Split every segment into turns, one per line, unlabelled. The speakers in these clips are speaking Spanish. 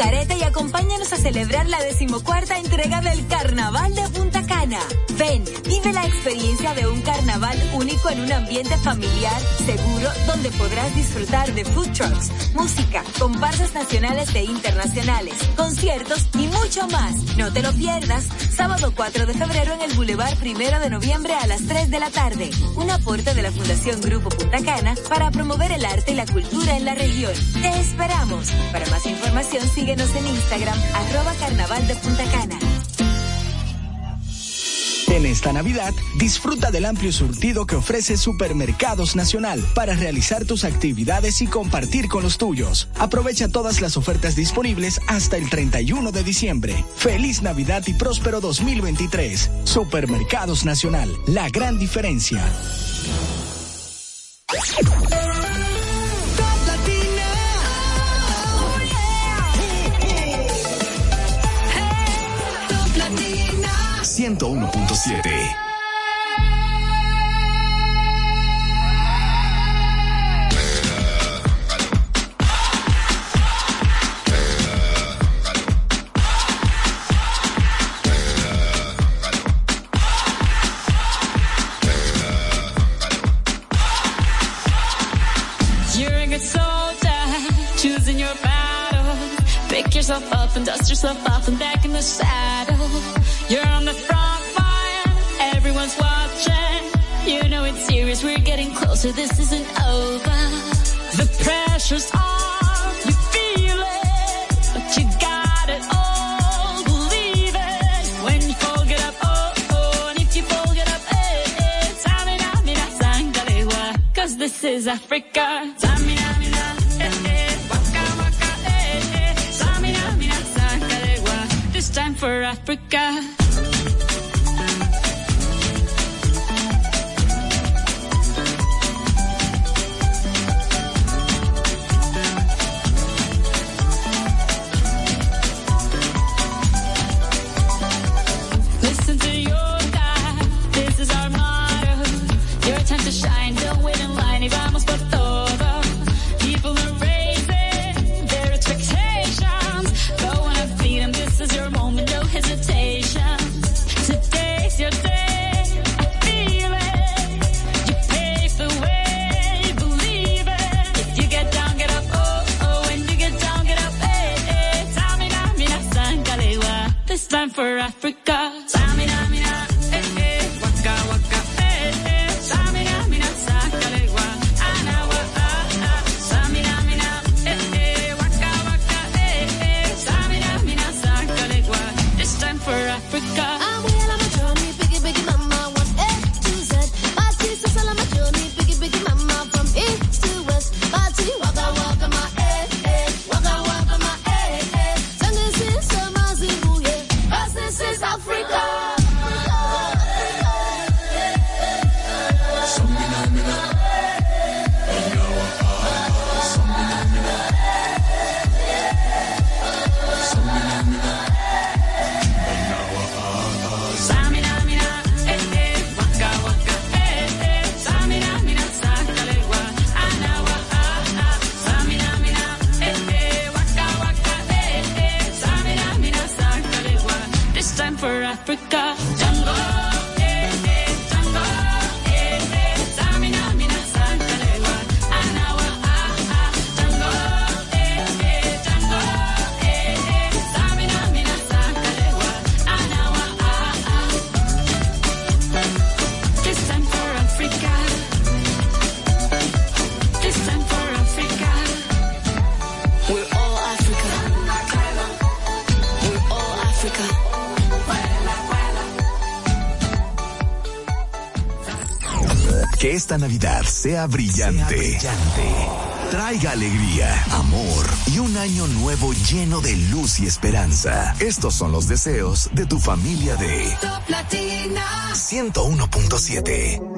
Careta y acompáñanos a celebrar la decimocuarta entrega del Carnaval de Punta Cana. Ven, vive la experiencia de un carnaval único en un ambiente familiar, seguro, donde podrás disfrutar de food trucks, música, comparsas nacionales e internacionales, conciertos y mucho más. No te lo pierdas, sábado 4 de febrero en el Boulevard Primero de Noviembre a las 3 de la tarde. Un aporte de la Fundación Grupo Punta Cana para promover el arte y la cultura en la región. Te esperamos. Para más información, síguenos en Instagram, arroba carnaval de Punta Cana.
En esta Navidad, disfruta del amplio surtido que ofrece Supermercados Nacional para realizar tus actividades y compartir con los tuyos. Aprovecha todas las ofertas disponibles hasta el 31 de diciembre. Feliz Navidad y próspero 2023. Supermercados Nacional, la gran diferencia.
Punto uno punto siete,
so choosing your battle, pick yourself up and dust yourself off and back in the saddle. Closer, this isn't over. The pressure's on, you feel it, but you got it all. Believe it, when you fall, get up, oh, oh, and if you fall, get up, eh, eh. Cause this is Africa. Eh, eh, waka, waka, eh, eh. This time for Africa. For Africa.
esta Navidad sea brillante.
Sea brillante traiga alegría, amor y un año nuevo lleno de luz y esperanza. Estos son los deseos de tu familia de Top Latina 101.7.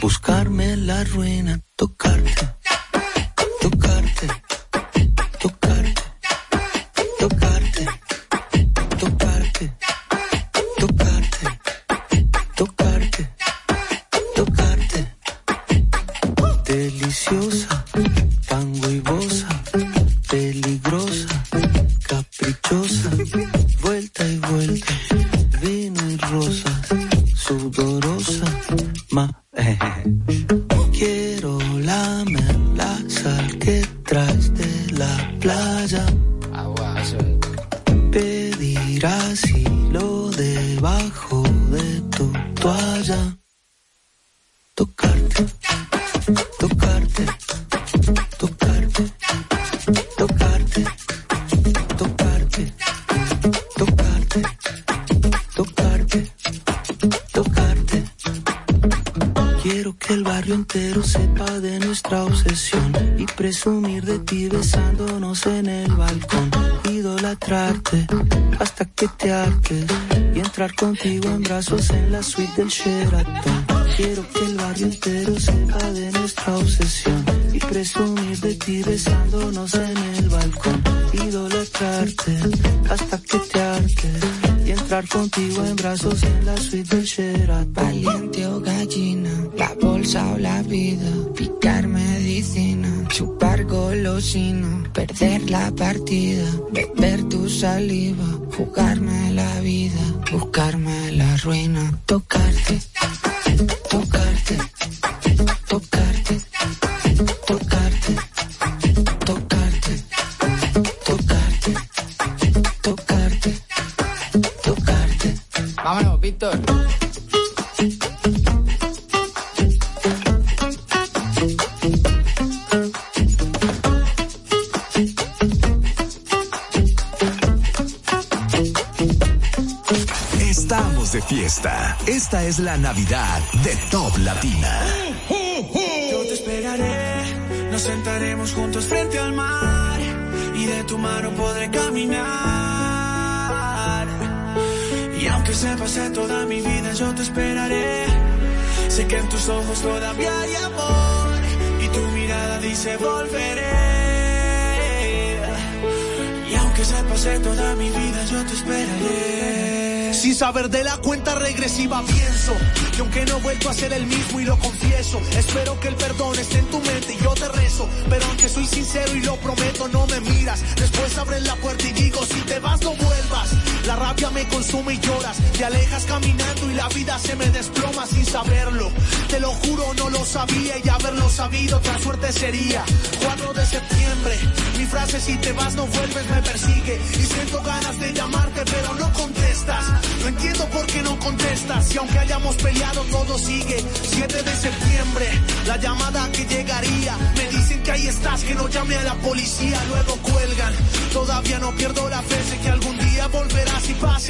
buscarme la ruina. en la suite del Sherat.
Valiente o gallina, la bolsa o la vida, picar medicina, chupar golosina, perder la partida
saber de la cuenta regresiva pienso. Que aunque no he vuelto a ser el mismo y lo confieso, espero que el perdón esté en tu mente y yo te rezo, pero aunque soy sincero y lo prometo no me miras, después abres la puerta me consume y lloras, te alejas caminando y la vida se me desploma sin saberlo, te lo juro no lo sabía y haberlo sabido otra suerte sería, 4 de septiembre, mi frase si te vas no vuelves me persigue y siento ganas de llamarte pero no contestas. No entiendo por qué no contestas. Y aunque hayamos peleado, todo sigue. 7 de septiembre, la llamada que llegaría. Me dicen que ahí estás, que no llame a la policía. Luego cuelgan. Todavía no pierdo la fe. Sé que algún día volverás y pase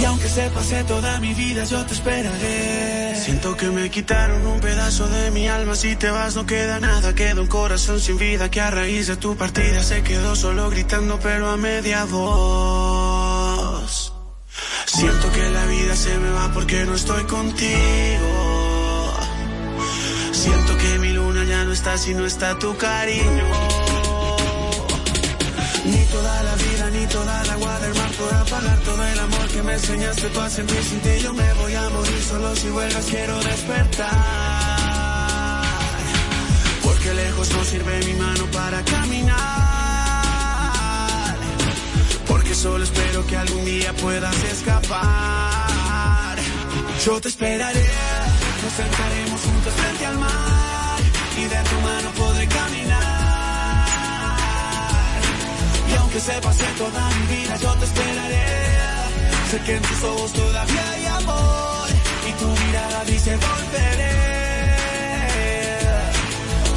Y aunque se pase toda mi vida, yo te esperaré. Siento que me quitaron un pedazo de mi alma. Si te vas, no queda nada. Queda un corazón sin vida que a raíz de tu partida se quedó solo gritando, pero a media voz. Siento que la vida se me va porque no estoy contigo. Siento que mi luna ya no está si no está tu cariño. Ni toda la vida, ni toda el agua del mar podrá todo el amor que me enseñaste tú a sentir sin ti. Yo me voy a morir solo si vuelvas, quiero despertar. Porque lejos no sirve mi mano para caminar. Porque solo espero que algún día puedas escapar. Yo te esperaré, nos sentaremos juntos frente al mar y de tu mano podré caminar. Y aunque se pase toda mi vida, yo te esperaré. Sé que en tus ojos todavía hay amor y tu mirada dice volveré.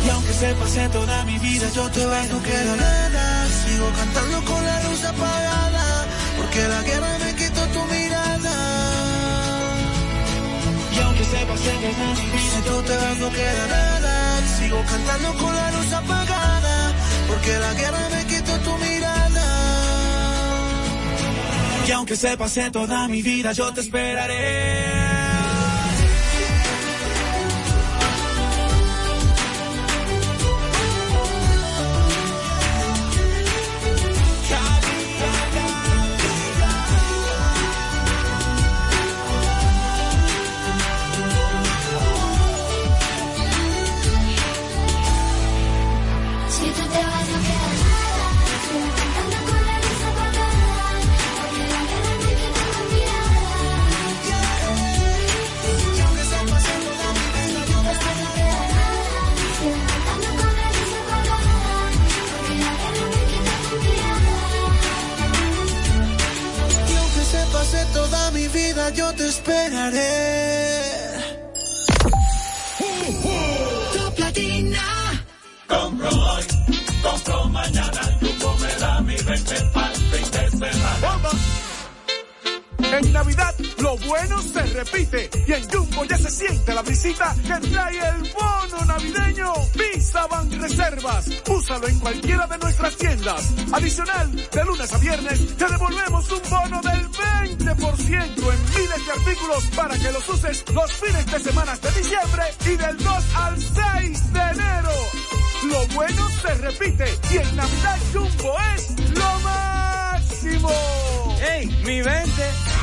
Y aunque se pase toda mi vida, yo te voy no queda nada. Sigo cantando con la luz apagada, porque la guerra me quitó tu mirada. Y aunque se pase toda mi vida, yo te vas, no queda nada. Sigo cantando con la luz apagada, porque la guerra me quitó tu mirada. Y aunque se pase toda mi vida, yo te esperaré.
Vida, yo te esperaré.
Top Latina.
Compro hoy, compro mañana, Jumbo me da mi 20 pa'l fin de semana.
En Navidad, lo bueno se repite. Y en Jumbo ya se siente la visita que trae el bono navideño. Visa Ban Reservas. Úsalo en cualquiera de nuestras tiendas. Adicional, de lunes a viernes, te devolvemos un bono del 20% en miles de artículos para que los uses los fines de semana de diciembre y del 2 al 6 de enero. Lo bueno se repite y en Navidad Jumbo es lo máximo.
¡Ey, mi 20!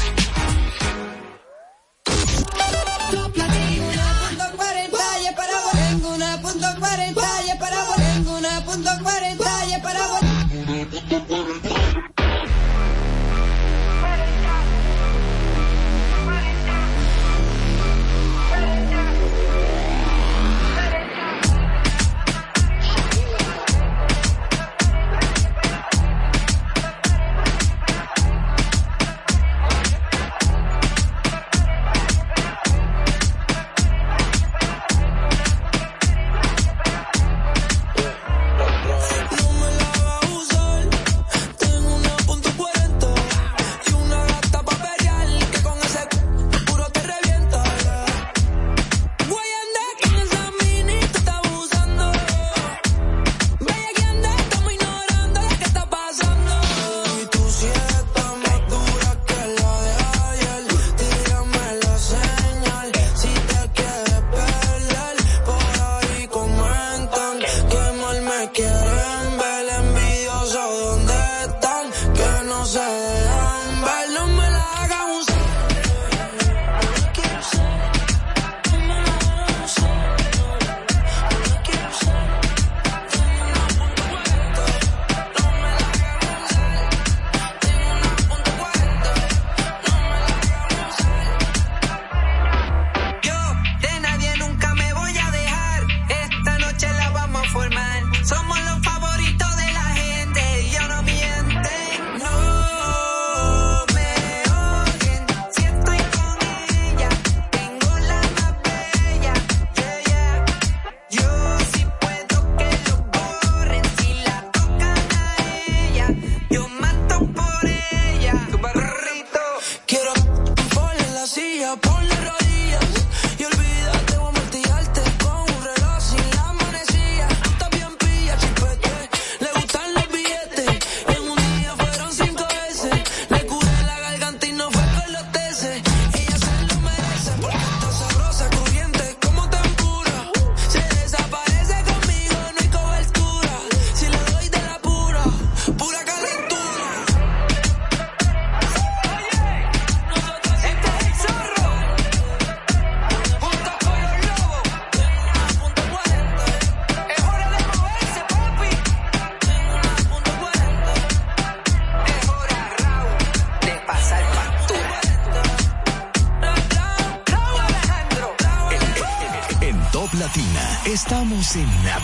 en la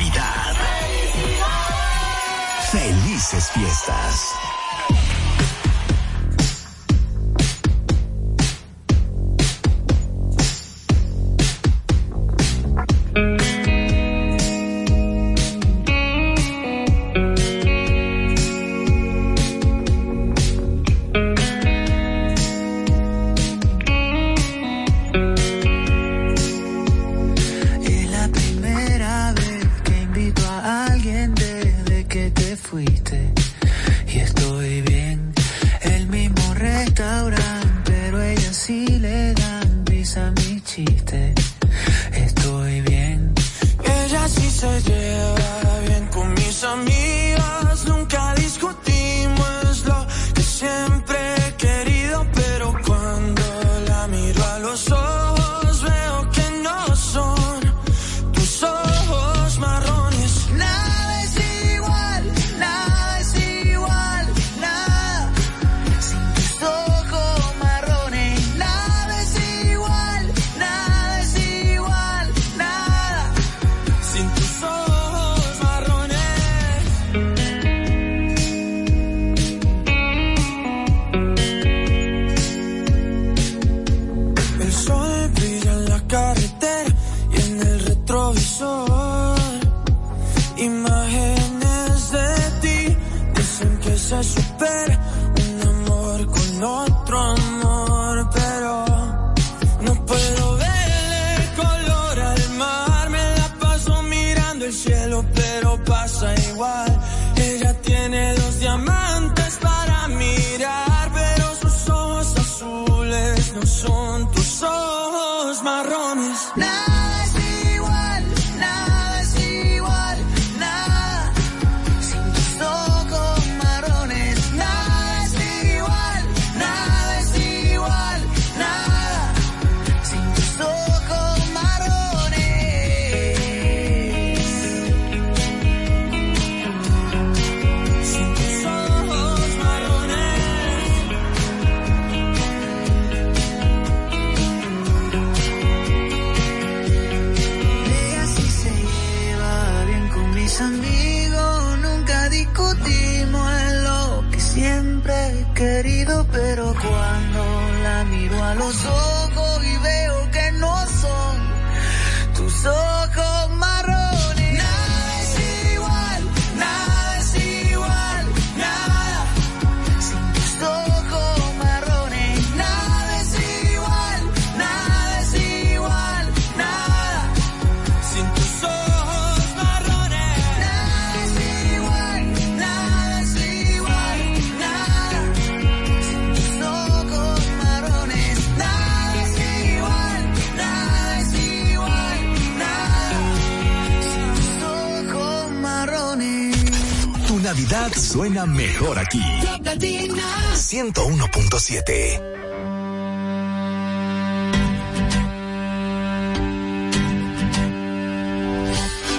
mejor aquí. 101.7.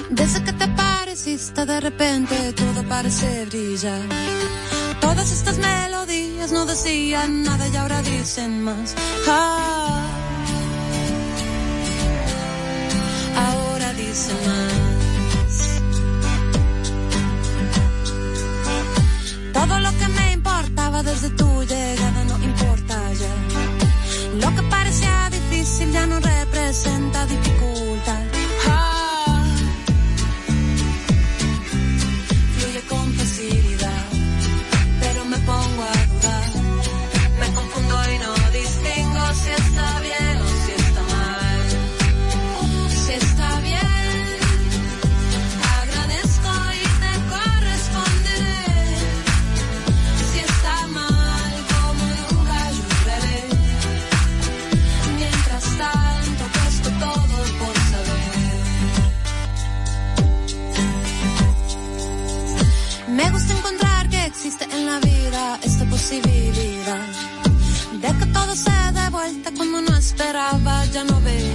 Desde que te pareciste de repente todo parece brillar. Todas estas melodías no decían nada y ahora dicen más. Ah no esperaba, ya no
veo.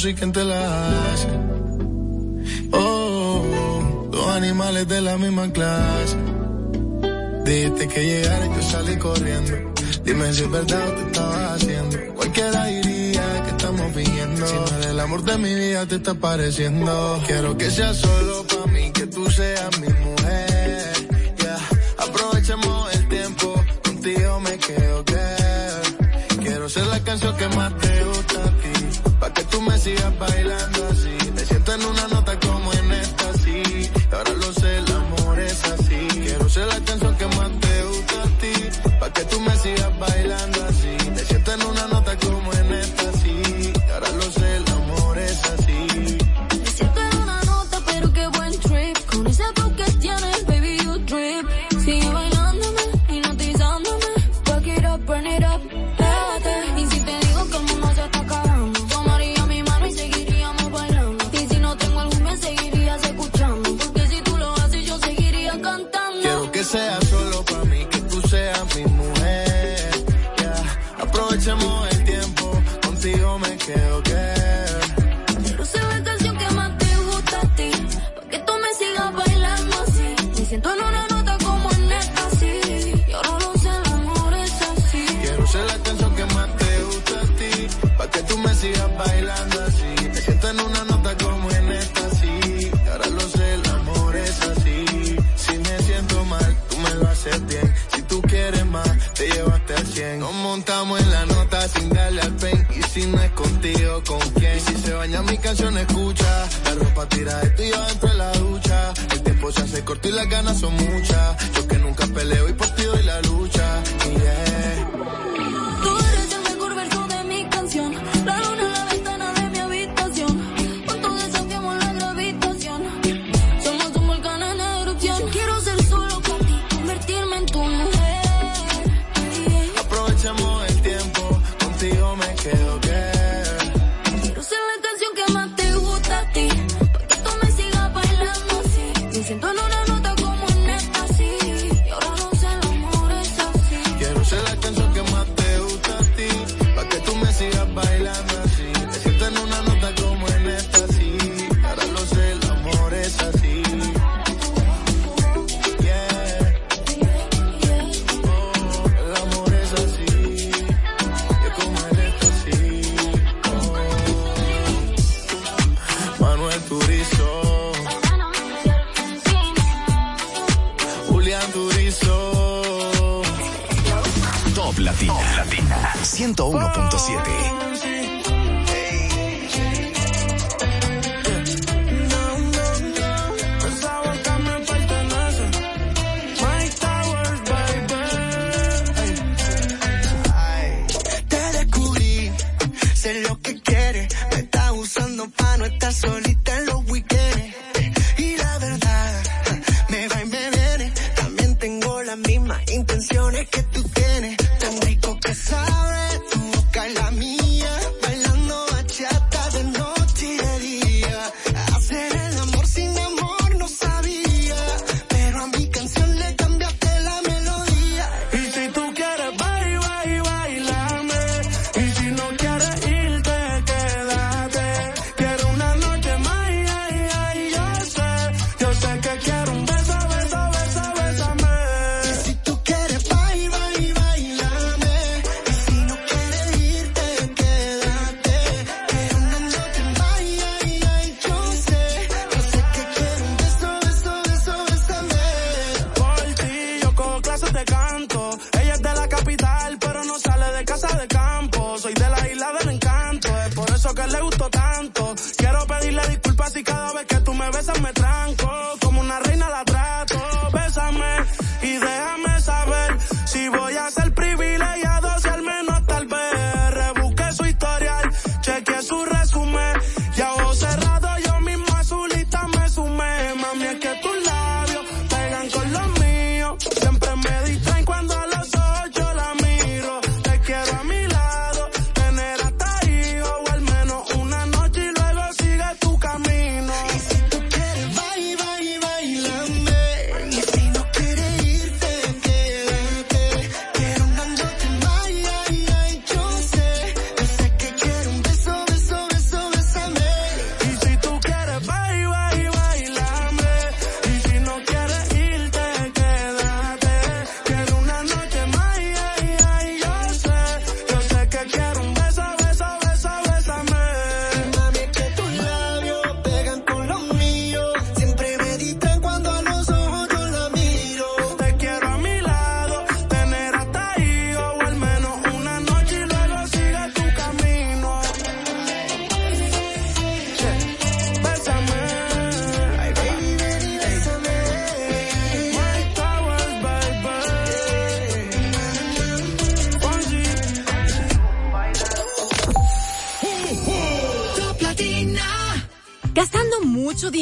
soy quien te la hace. Oh, dos animales de la misma clase. Dijiste que llegara y yo salí corriendo. Dime si es verdad o te estaba haciendo. Cualquiera diría que estamos viviendo. Si no el amor de mi vida te está pareciendo. Quiero que sea solo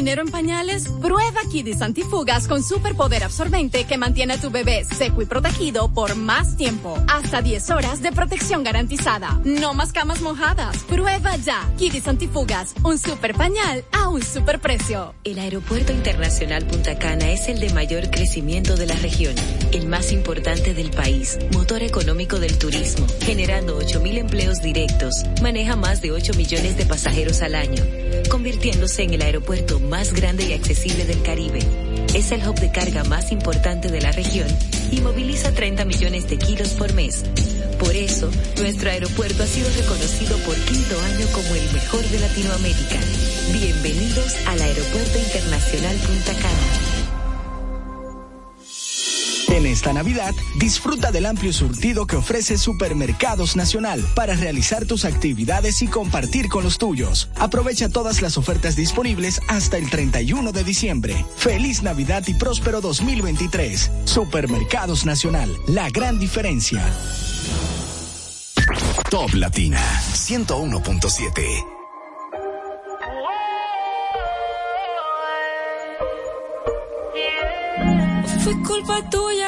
dinero en pañales? Prueba Kidis Antifugas con superpoder absorbente que mantiene a tu bebé seco y protegido por más tiempo. Hasta 10 horas de protección garantizada. No más camas mojadas. Prueba ya. Kidis Antifugas, un super pañal a un super precio.
El Aeropuerto Internacional Punta Cana es el de mayor crecimiento de la región, el más importante del país, motor económico del turismo, generando 8.000 empleos directos, maneja más de 8 millones de pasajeros al año, convirtiéndose en el aeropuerto más grande y accesible del Caribe. Es el hub de carga más importante de la región y moviliza 30 millones de kilos por mes. Por eso, nuestro aeropuerto ha sido reconocido por quinto año como el mejor de Latinoamérica. Bienvenidos al Aeropuerto Internacional Punta Cana.
Esta Navidad, disfruta del amplio surtido que ofrece Supermercados Nacional para realizar tus actividades y compartir con los tuyos. Aprovecha todas las ofertas disponibles hasta el 31 de diciembre. Feliz Navidad y próspero 2023. Supermercados Nacional, la gran diferencia.
Top Latina 101.7.
Fue culpa tuya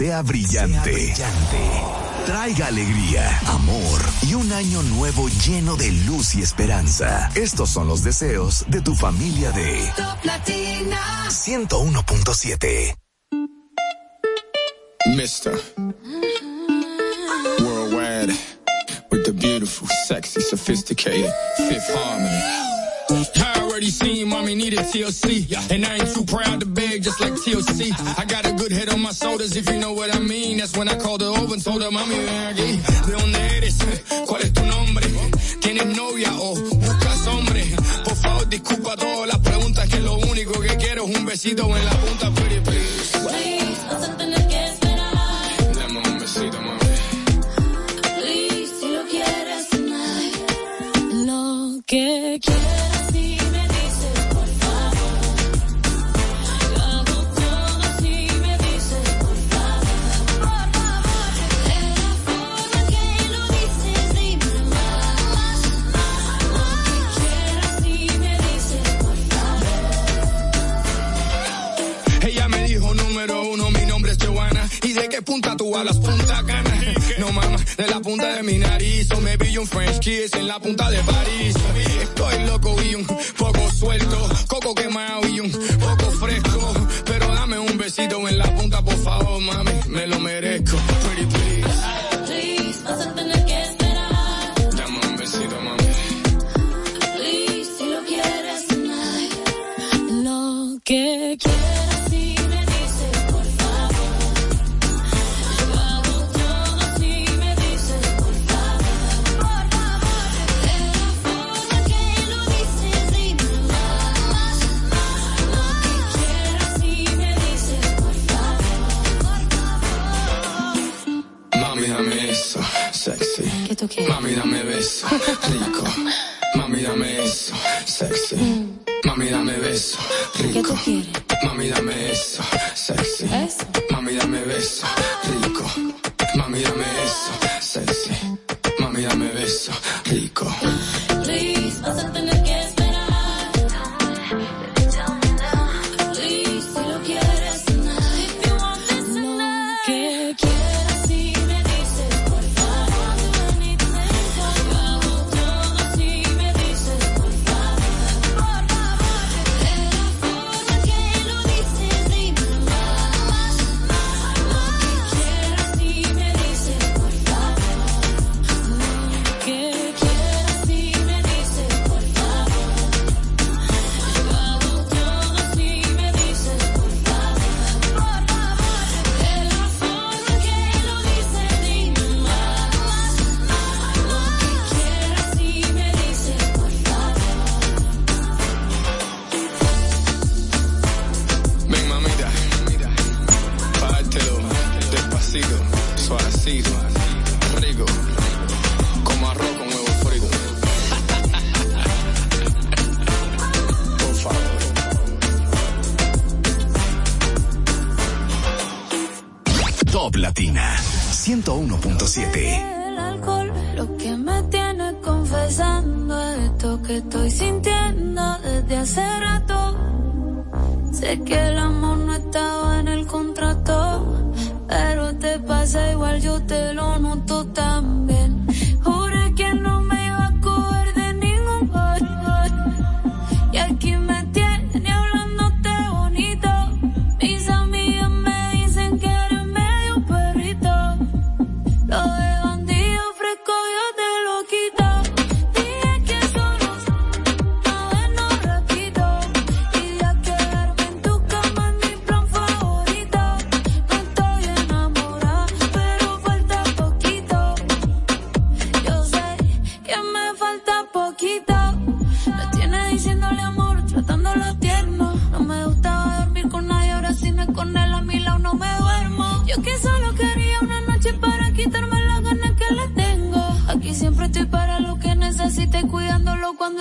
sea brillante. Traiga alegría, amor y un año nuevo lleno de luz y esperanza. Estos son los deseos de tu familia de
Top Latina
101.7.
Mister Worldwide with the beautiful, sexy, sophisticated Fifth Harmony. I already seen mommy needed TLC, and I ain't too proud to beg just like TLC. I gotta my sodas, if you know what I mean. That's when I called her over and told her, mami, ven aquí. ¿De dónde eres? ¿Cuál es tu nombre? ¿Tienes novia o buscas hombre? Por favor, disculpa todas las preguntas, que lo único que quiero es un besito en la punta, pretty please.
de la
punta de mi nariz. O me vi un French kiss en la punta de París. Estoy loco y un poco suelto.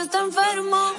está enfermo.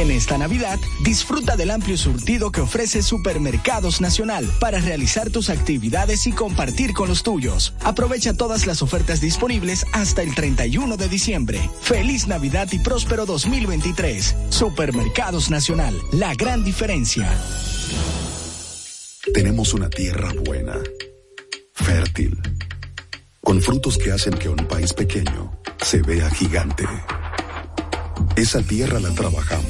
En esta Navidad, disfruta del amplio surtido que ofrece Supermercados Nacional para realizar tus actividades y compartir con los tuyos. Aprovecha todas las ofertas disponibles hasta el 31 de diciembre. Feliz Navidad y próspero 2023. Supermercados Nacional, la gran diferencia.
Tenemos una tierra buena, fértil, con frutos que hacen que un país pequeño se vea gigante. Esa tierra la trabajamos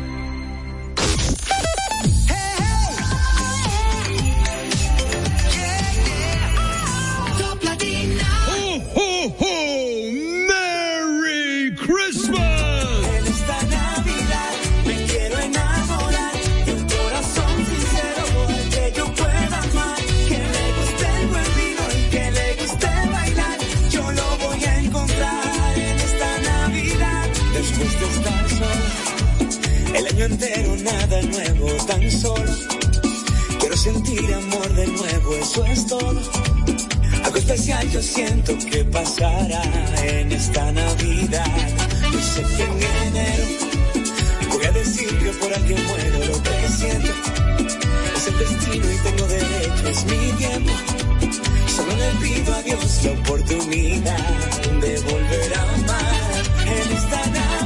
Sentir amor de nuevo, eso es todo. Algo especial yo siento que pasará en esta Navidad. Yo sé que en enero voy a decir que por alguien muero lo que siento. Es el destino y tengo derecho, es mi tiempo. Solo le pido a Dios la oportunidad de volver a amar en esta Navidad.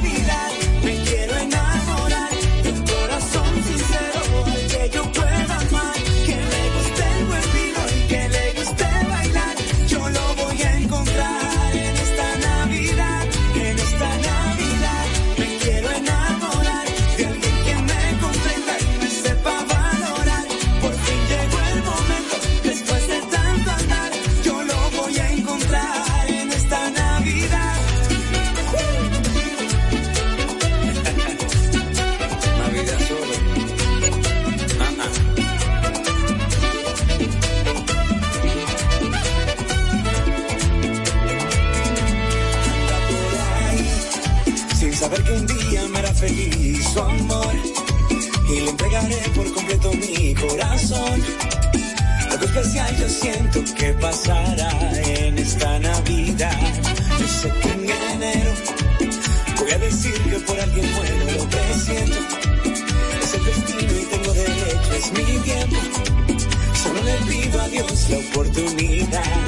Siento que pasará en esta Navidad. Yo sé que en enero voy a decir que por alguien muero lo que siento. Es el destino y tengo derecho, es mi tiempo. Solo le pido a Dios la oportunidad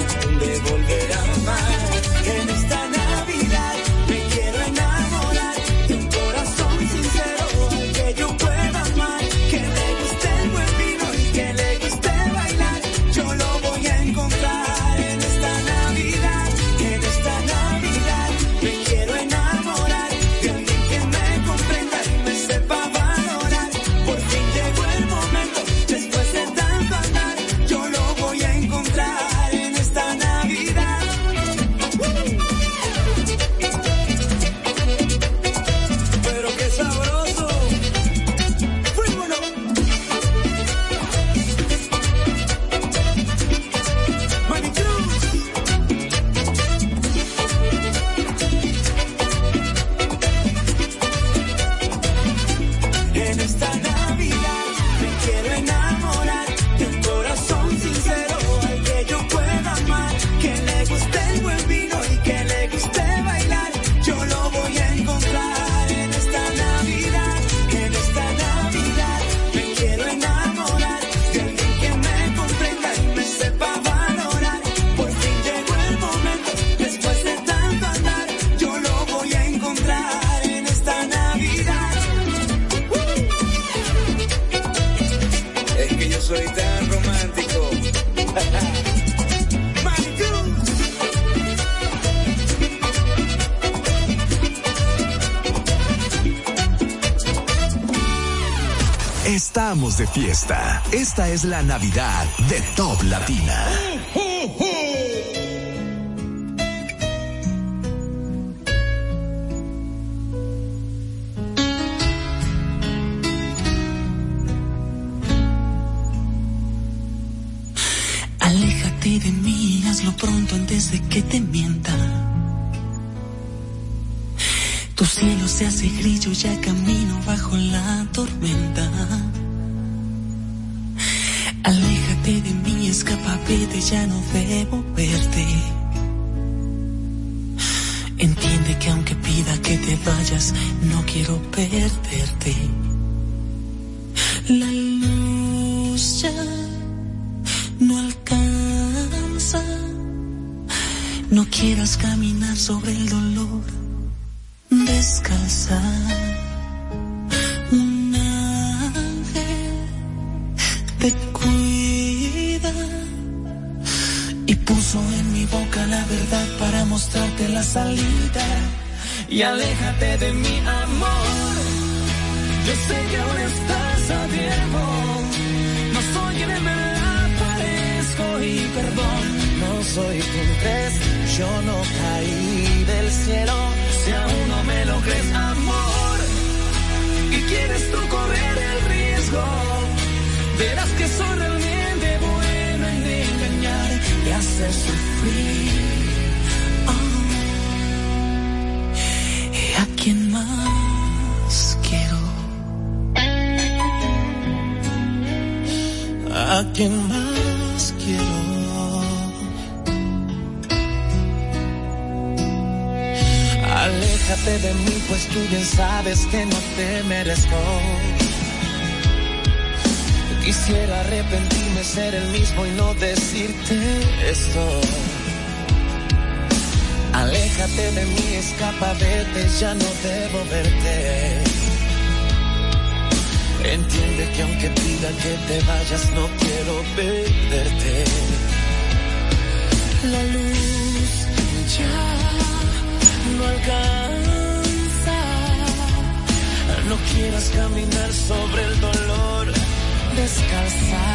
de
fiesta. Esta es la Navidad de Top Latina.
Te vayas, no quiero perderte. La luz ya no alcanza. No quieras caminar sobre el dolor. Descansa. Un ángel te cuida y puso en mi boca la verdad para mostrarte la salida. Y aléjate de mi amor. Yo sé que aún estás a tiempo. No soy quien en verdad parezco y perdón. No soy quien crees, yo no caí del cielo. Si aún no me lo crees, amor. Y quieres tú correr el riesgo. Verás que soy realmente bueno en engañar y hacer sufrir. a quien más quiero.
Aléjate de mí, pues tú bien sabes que no te merezco. Quisiera arrepentirme, ser el mismo y no decirte esto. Aléjate de mí, escapa, vete, ya no debo verte Entiende que aunque pida que te vayas, no quiero perderte. La luz ya no alcanza. No quieras caminar sobre el dolor, descalza.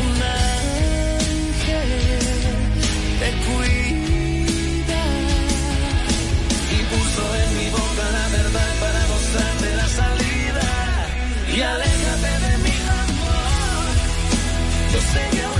Un ángel te cuida y puso en mi boca la verdad y aléjate de mi amor. Yo sé que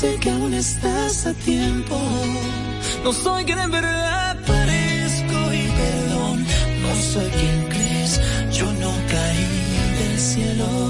sé que aún estás a tiempo. No soy quien en verdad parezco y perdón, no soy quien crees, yo no caí del cielo.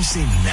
Ensenada.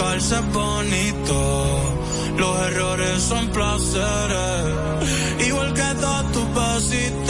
equivocarse es bonito, los errores son placeres, igual que todos tus besitos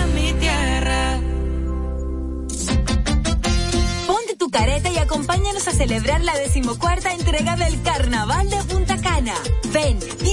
celebrar la decimocuarta entrega del Carnaval de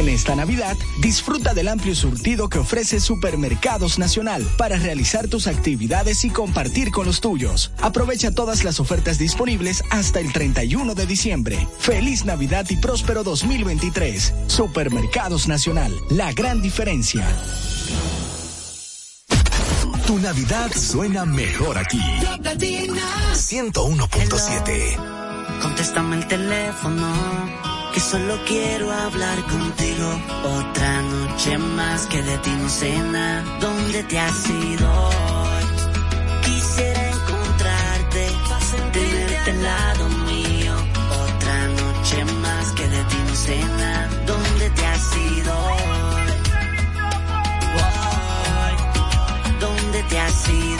En esta Navidad, disfruta del amplio surtido que ofrece Supermercados Nacional para realizar tus actividades y compartir con los tuyos. Aprovecha todas las ofertas disponibles hasta el 31 de diciembre. Feliz Navidad y próspero 2023. Supermercados Nacional, la gran diferencia.
Tu Navidad suena mejor aquí. 101.7.
Contéstame el teléfono, que solo quiero hablar contigo. Otra noche más que de ti no sé nada. ¿Dónde te has ido? Quisiera encontrarte, tenerte al lado mío. Otra noche más que de ti no sé nada. ¿Dónde te has ido. ¿Dónde te has ido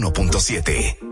101.7.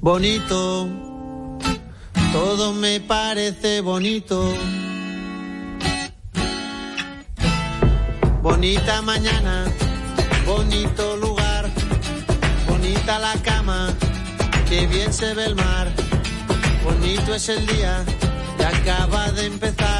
Bonito, todo me parece bonito. Bonita mañana, bonito lugar, bonita la cama, que bien se ve el mar, bonito es el día, que acaba de empezar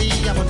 día.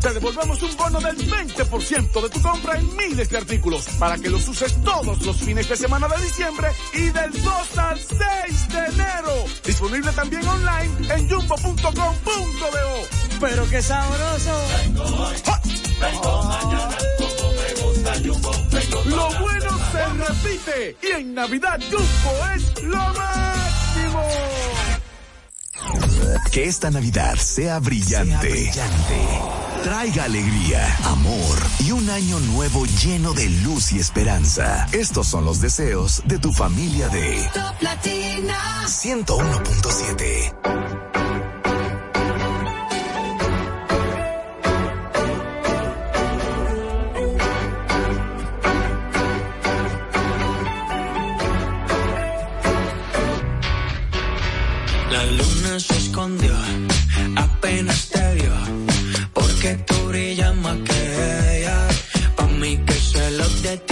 te devolvemos
un bono del 20% de tu compra en miles de artículos para que los uses todos los fines de semana de diciembre y del 2 al 6 de enero. Disponible también online en jumbo.com.do.
Pero qué sabroso.
Vengo hoy, vengo mañana,
Lo bueno se repite y en Navidad Jumbo es lo más.
Que esta Navidad sea brillante. Sea brillante. Traiga alegría, amor y un año nuevo lleno de luz y esperanza. Estos son los deseos de tu familia de
Top Latina
101.7.
that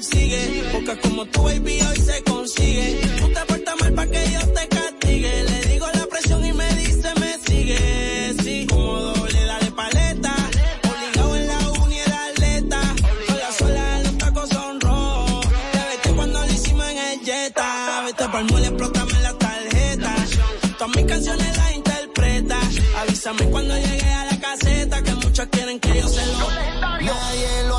persigue. Porque
como
tu baby hoy se consigue. Tú te portas mal para que Dios te castigue. Le digo la presión y me dice me sigue. Sí, como doble, dale paleta. Obligado en la uni era atleta. Sola sola los tacos son rojos. Te vete cuando lo hicimos en el Jetta. Vete pa'l mole, explótame la tarjeta. Todas mis canciones las interpreta. Avísame cuando llegue a la caseta que muchos quieren que yo se lo.
Nadie
lo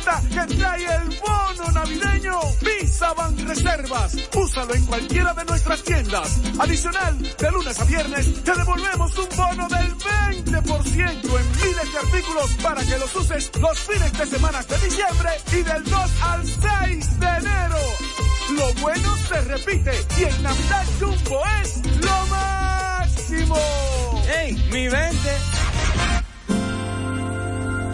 que trae el bono navideño Visa Van Reservas. Úsalo en cualquiera de nuestras tiendas. Adicional, de lunes a viernes te devolvemos un bono del 20% en miles de artículos para que los uses los fines de semana de diciembre y del 2 al 6 de enero. Lo bueno se repite y en Navidad Jumbo es lo máximo.
¡Ey, mi vente!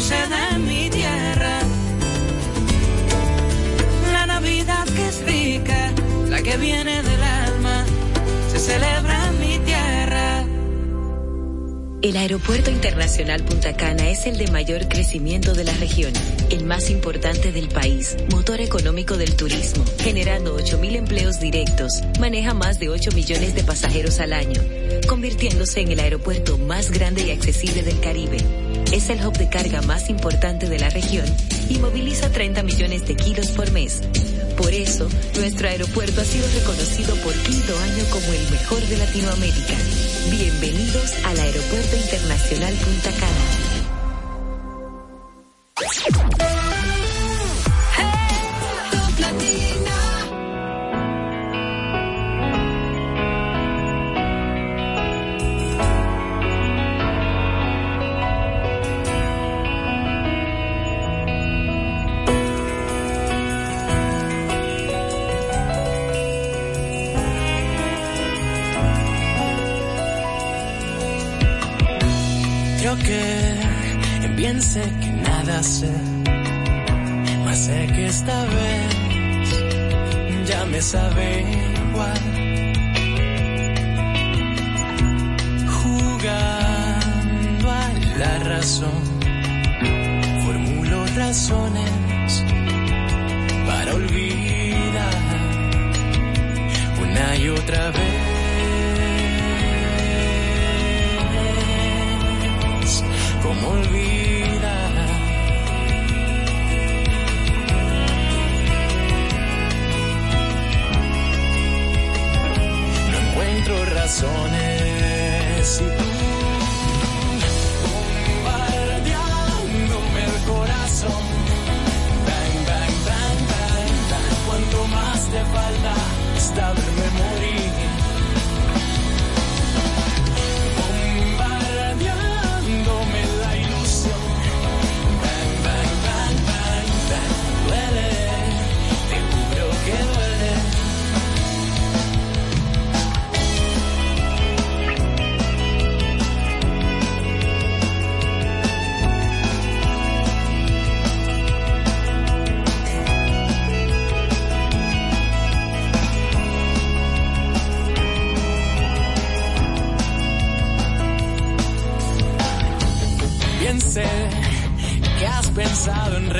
En mi tierra. La Navidad que es rica, la que viene del alma, se celebra en mi tierra.
El Aeropuerto Internacional Punta Cana es el de mayor crecimiento de la región, el más importante del país, motor económico del turismo, generando 8.000 empleos directos, maneja más de 8 millones de pasajeros al año, convirtiéndose en el aeropuerto más grande y accesible del Caribe. Es el hub de carga más importante de la región y moviliza 30 millones de kilos por mes. Por eso, nuestro aeropuerto ha sido reconocido por quinto año como el mejor de Latinoamérica. Bienvenidos al Aeropuerto Internacional Punta Cana.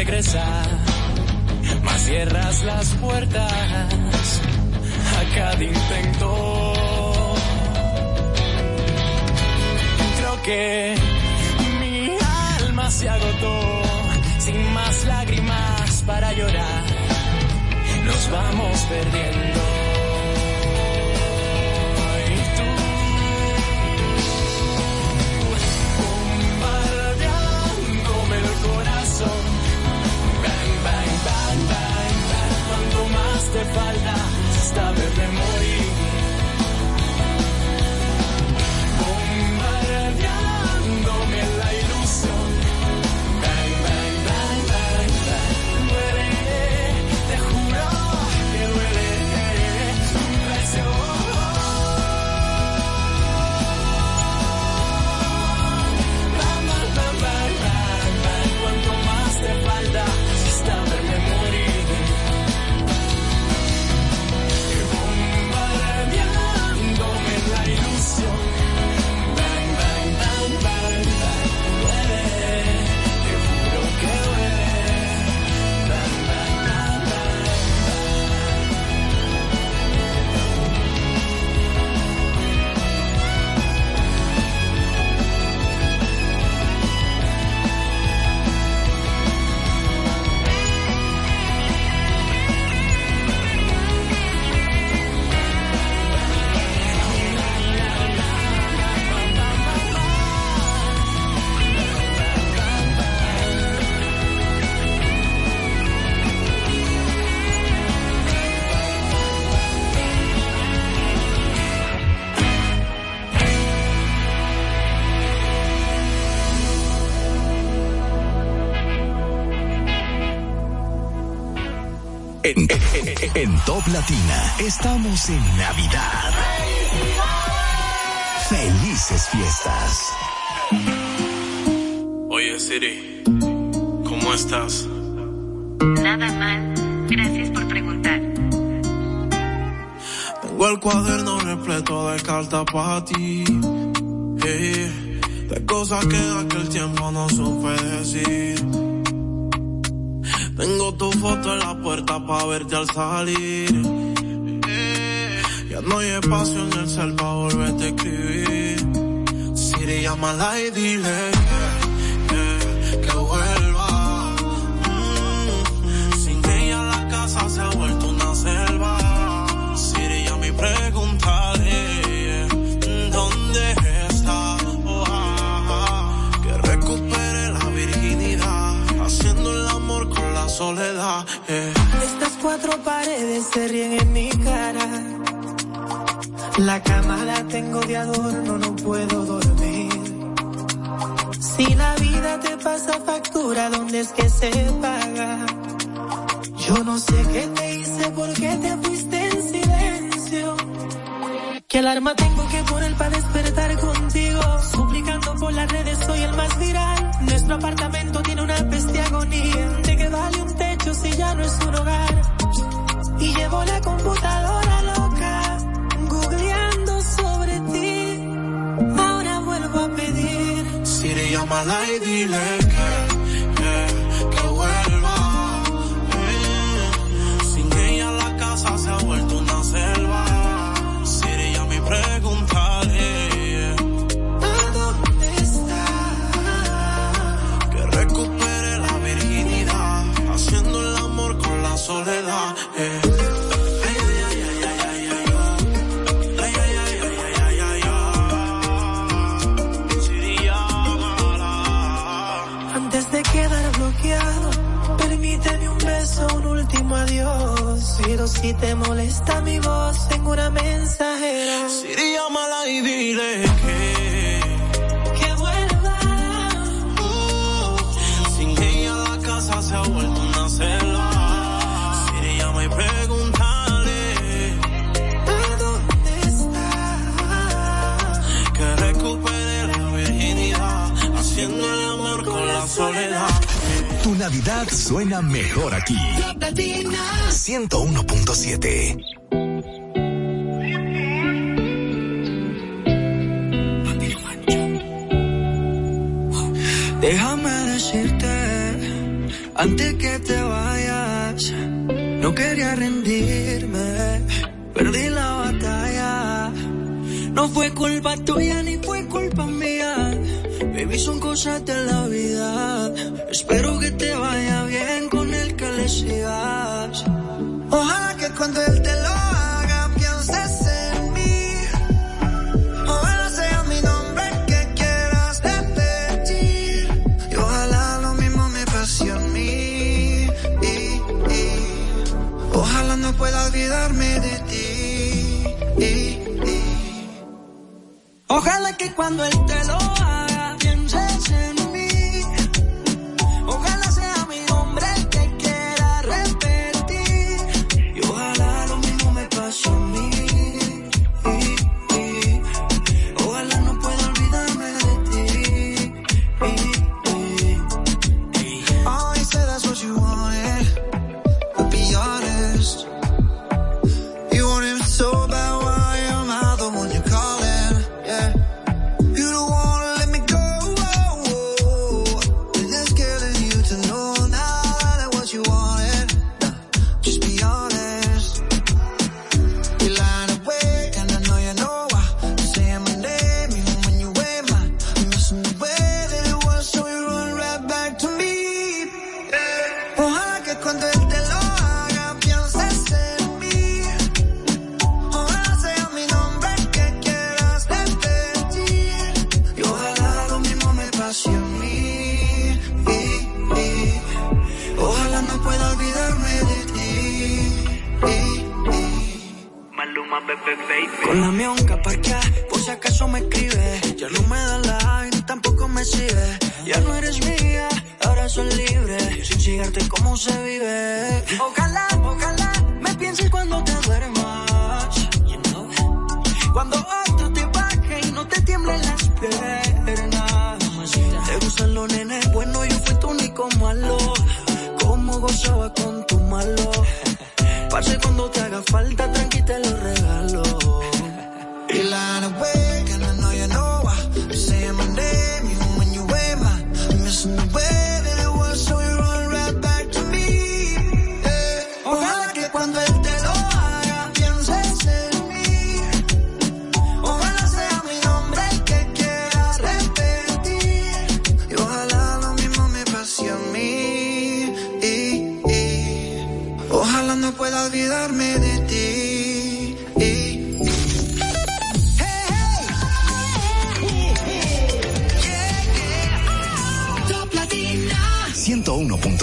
Regresar, mas cierras las puertas a cada intento. Creo que mi alma se agotó, sin más lágrimas para llorar, nos vamos perdiendo. Te falta, hasta verme
en- en Top Latina estamos en Navidad. Felices fiestas.
Oye Siri, ¿cómo estás?
Nada mal. Gracias por preguntar.
Tengo el cuaderno repleto de cartas para ti. eh, de cosas que en aquel tiempo no supe decir. Tengo tu foto en la puerta para verte al salir. ya no hay espacio en el cel para volverte a escribir. Siri, llámala y dile soledad. eh.
Estas cuatro paredes se ríen en mi cara. La cama la tengo de adorno, no puedo dormir. Si la vida te pasa factura, ¿dónde es que se paga? Yo no sé qué te hice, por qué te fuiste en silencio. ¿Qué alarma tengo que poner para despertar contigo? Suplicando por las redes, soy el más viral. Nuestro apartamento tiene una peste agonía. ¿De qué vale un techo si ya no es un hogar? Y llevo la computadora loca, googleando sobre ti. Ahora vuelvo a pedir.
Siri, llámala y dile que,
si te molesta mi voz, tengo una mensajera.
Siri, llámala y dile que
Que vuelva.
Sin ella la casa se ha vuelto una selva. Siri, llama y pregúntale
¿A dónde está?
que recupere la virginidad, haciendo el amor con la soledad.
Tu Navidad suena mejor aquí. 101.7.
Déjame decirte, antes que te vayas, no quería rendirme, perdí la batalla. No fue culpa tuya ni fue culpa mía, baby, son cosas de la vida. Espero que te vaya Ojalá que cuando él te lo haga pienses en mí. Ojalá sea mi nombre que quieras repetir. Y ojalá lo mismo me pase a mí. Ojalá no pueda olvidarme de ti. Ojalá que cuando él te lo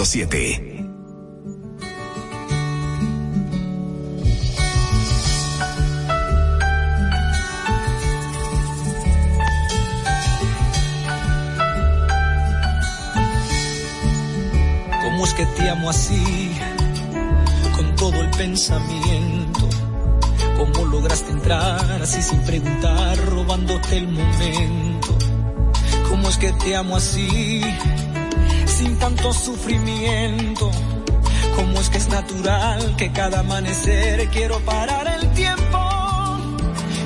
107. ¿Cómo
es que te amo así? Con todo el pensamiento. ¿Cómo lograste entrar así sin preguntar, robándote el momento? ¿Cómo es que te amo así? sin tanto sufrimiento. Como es que es natural que cada amanecer quiero parar el tiempo?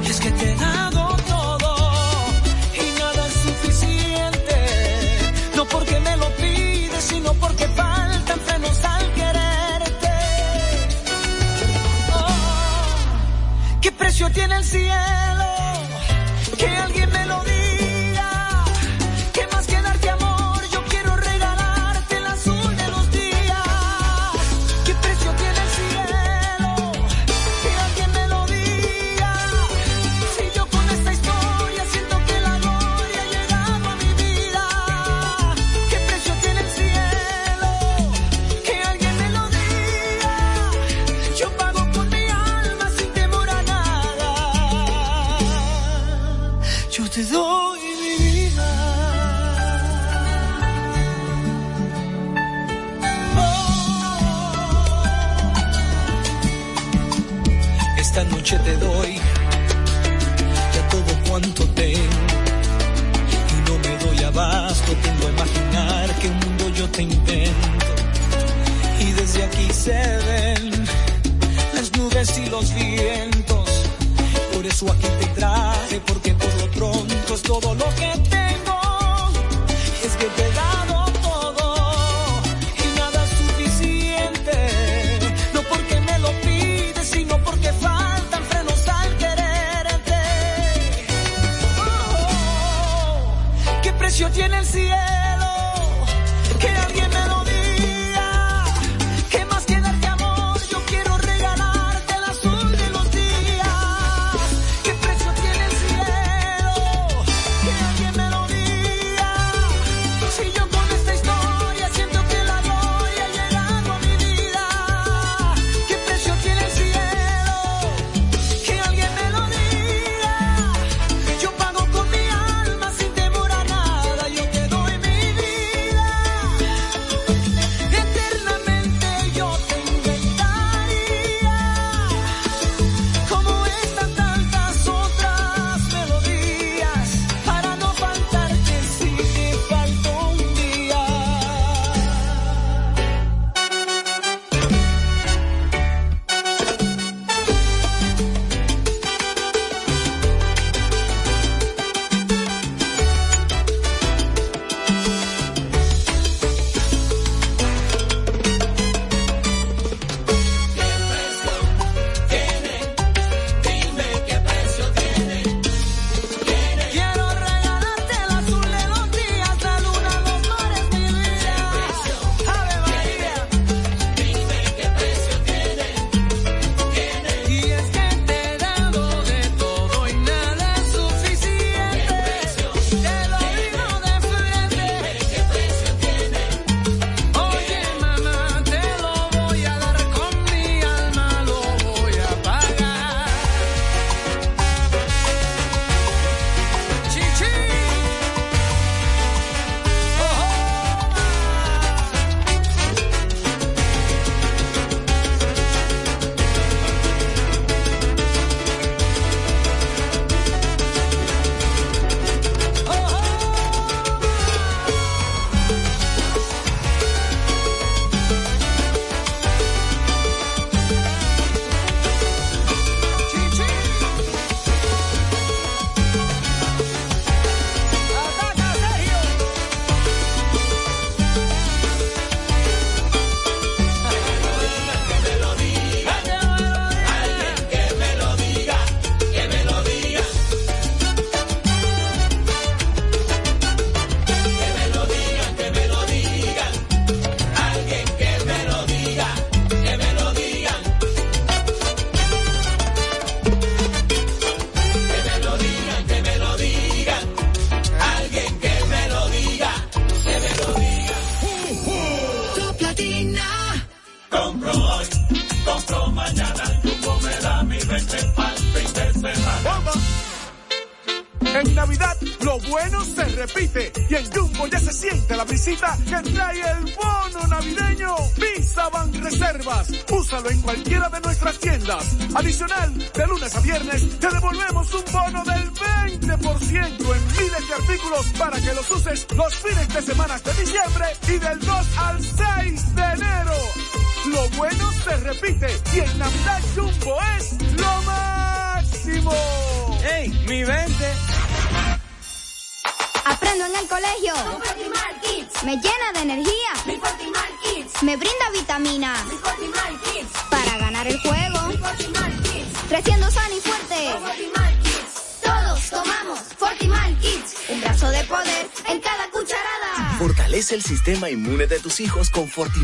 Y es que te he dado todo y nada es suficiente. No porque me lo pides, sino porque faltan frenos al quererte. Oh, ¿Qué precio tiene el cielo?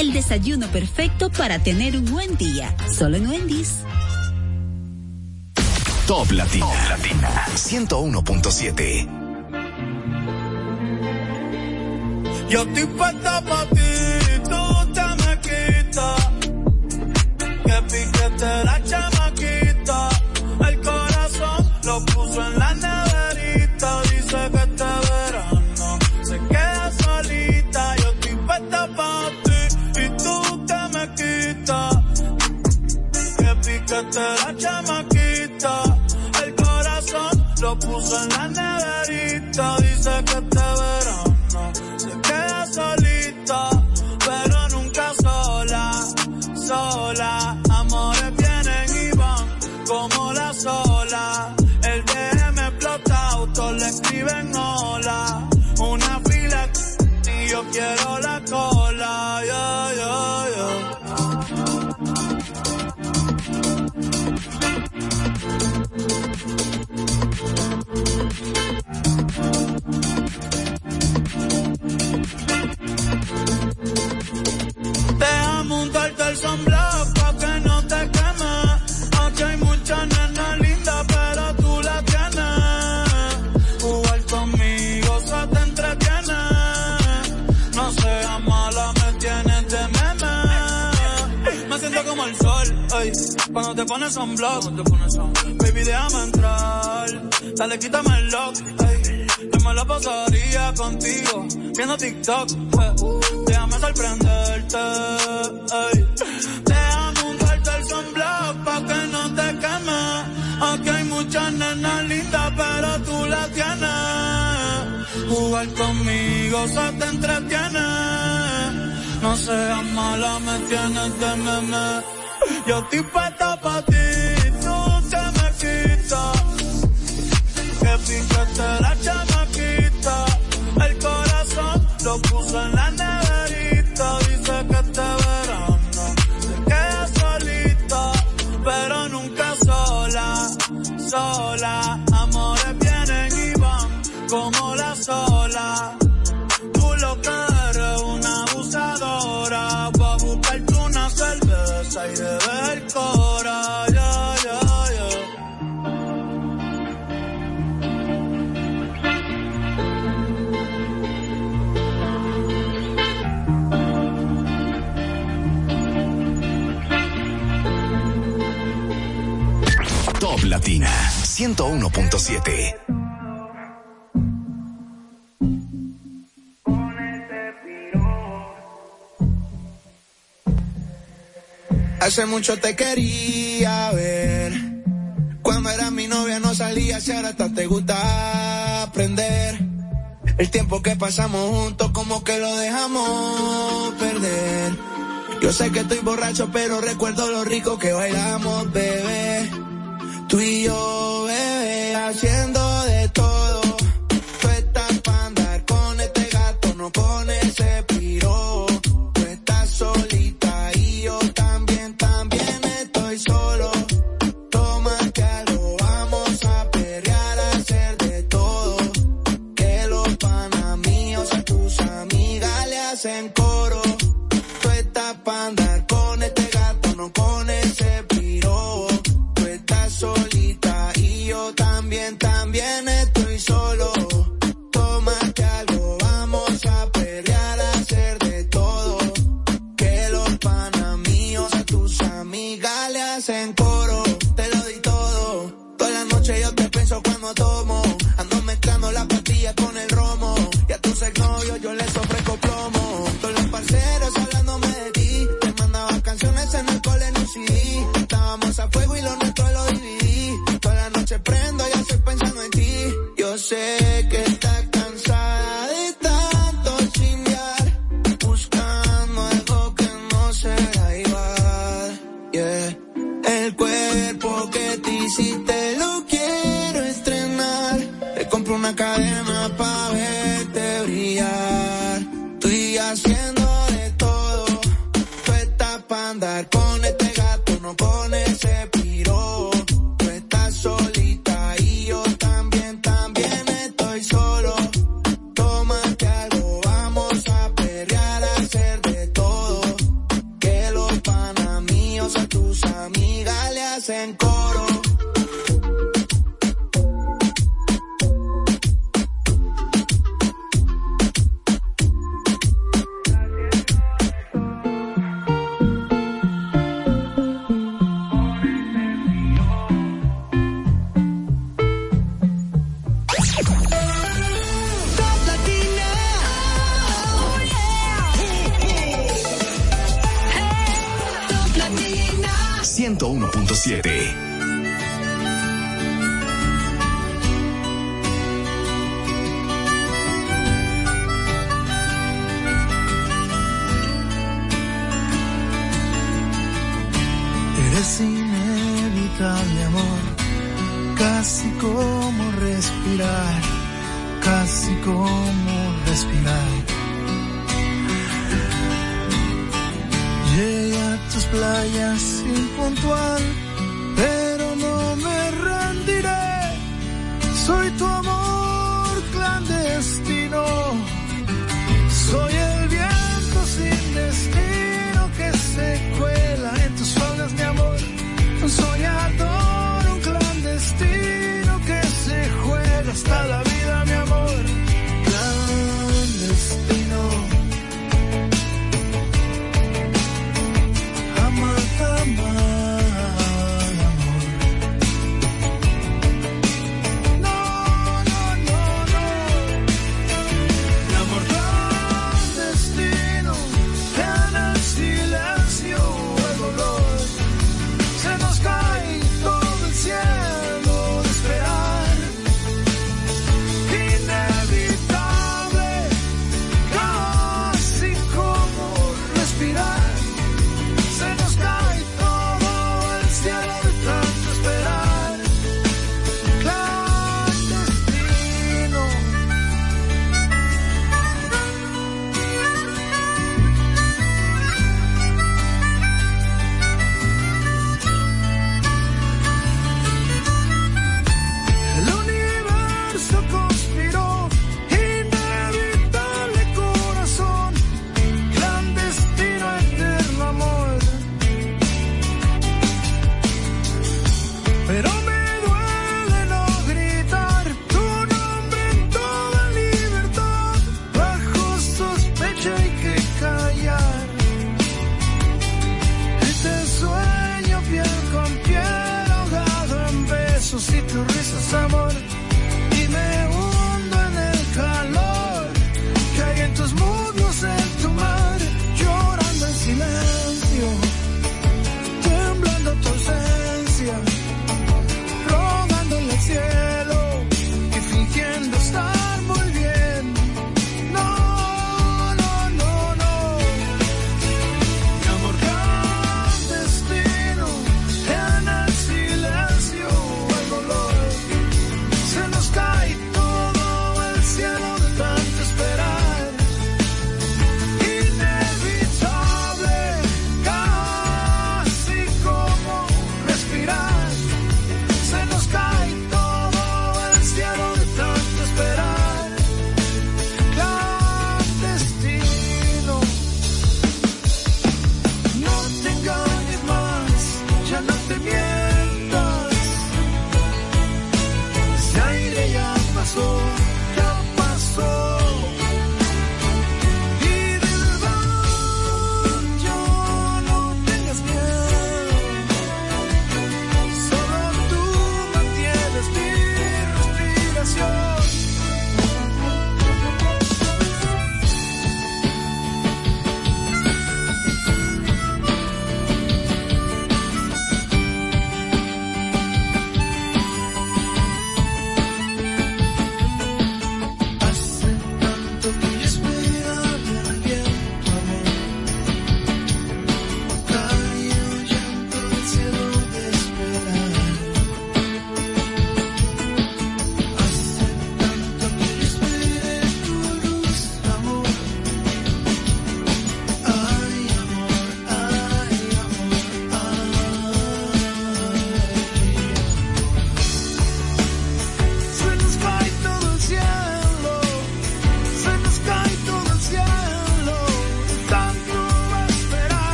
El desayuno perfecto para tener un buen día. Solo en Wendy's.
Top Latina. Top Latina. 101.7.
Yo estoy quiero la Baby, déjame entrar. Dale, quítame el lock, ey. Yo me pasaría contigo, viendo TikTok, eh. Déjame sorprenderte, ey. Déjame untarte el sunblock pa' que no te queme. Aquí hay muchas nenas lindas, pero tú la tienes. Jugar conmigo se te entretiene. No seas mala, me tienes de meme. Yo estoy puesta pa' ti,
101.7.
Hace mucho te quería ver. Cuando eras mi novia no salías y ahora hasta te gusta aprender. El tiempo que pasamos juntos como que lo dejamos perder. Yo sé que estoy borracho pero recuerdo lo rico que bailamos, bebé. Tú y yo, bebé, haciendo de todo. Tú estás pa' andar con este gato, no con ese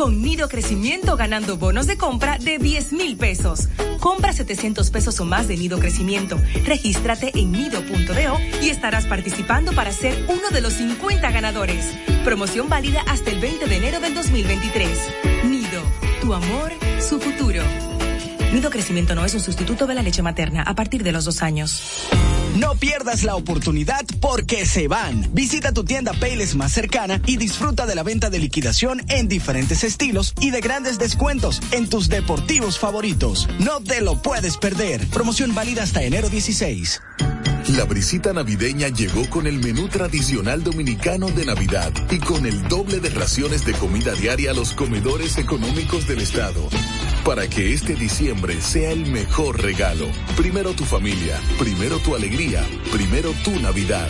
con
Nido Crecimiento ganando bonos de compra de 10 mil pesos. Compra 700 pesos o más de Nido Crecimiento. Regístrate en nido.do y estarás participando para ser uno de los 50 ganadores. Promoción válida hasta el 20 de enero del 2023. Nido, tu amor, su futuro. Nido Crecimiento no es un sustituto de la leche materna a partir de los dos años.
No pierdas la oportunidad porque se van. Visita tu tienda Payless más cercana y disfruta de la venta de liquidación en diferentes estilos y de grandes descuentos en tus deportivos favoritos. No te lo puedes perder. Promoción válida hasta enero 16.
La brisita navideña llegó con el menú tradicional dominicano de Navidad y con el doble de raciones de comida diaria a los comedores económicos del estado. Para que este diciembre sea el mejor regalo. Primero tu familia, primero tu alegría, primero tu Navidad.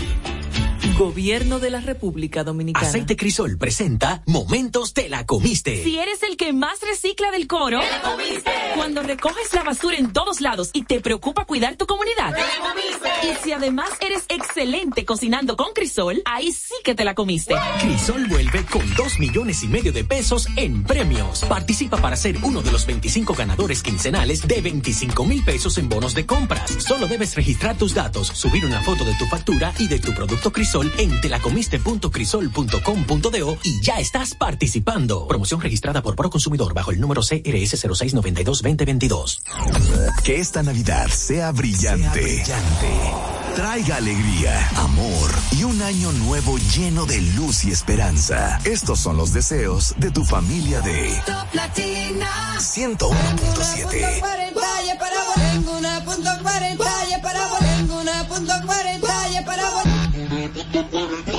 Gobierno de la República Dominicana.
Aceite Crisol presenta Momentos te la comiste.
Si eres el que más recicla del coro,
¡Te la comiste!
cuando recoges la basura en todos lados y te preocupa cuidar tu comunidad,
¡Te la comiste!
y si además eres excelente cocinando con Crisol, ahí sí que te la comiste.
Crisol vuelve con dos millones y medio de pesos en premios. Participa para ser uno de los 25 ganadores quincenales de 25 mil pesos en bonos de compras. Solo debes registrar tus datos, subir una foto de tu factura y de tu producto Crisol en telacomiste.crisol.com.do y ya estás participando. Promoción registrada por Proconsumidor bajo el número CRS 0692-2022.
Que esta Navidad sea brillante. brillante. Traiga alegría, amor y un año nuevo lleno de luz y esperanza. Estos son los deseos de tu familia de
Top Latina.
101.7.
Tengo una punto cuarenta, ya para tengo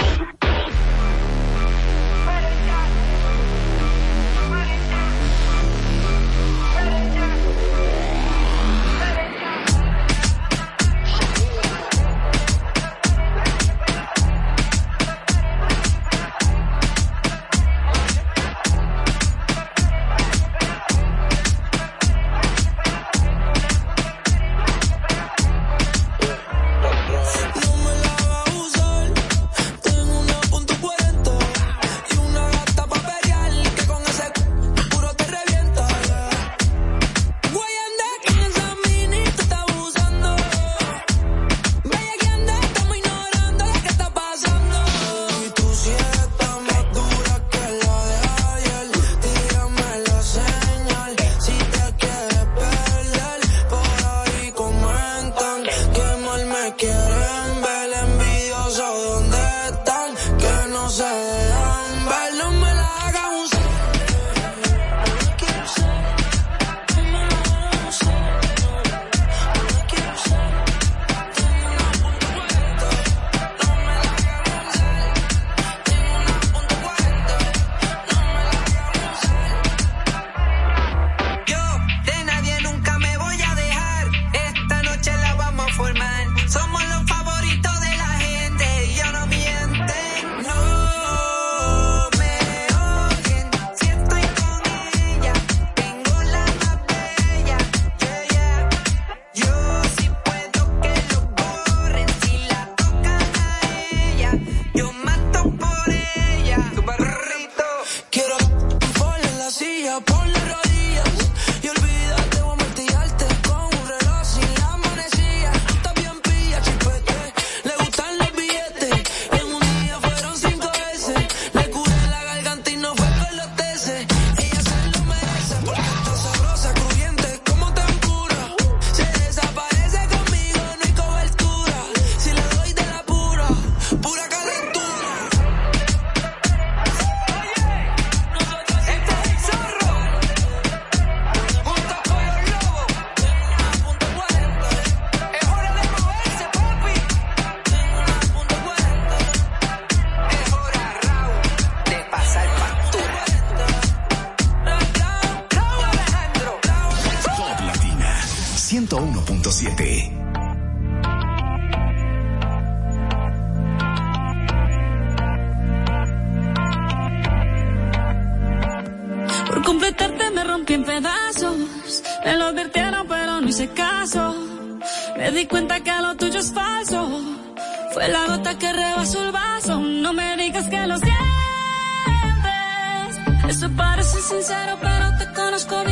sincero, pero te conozco bien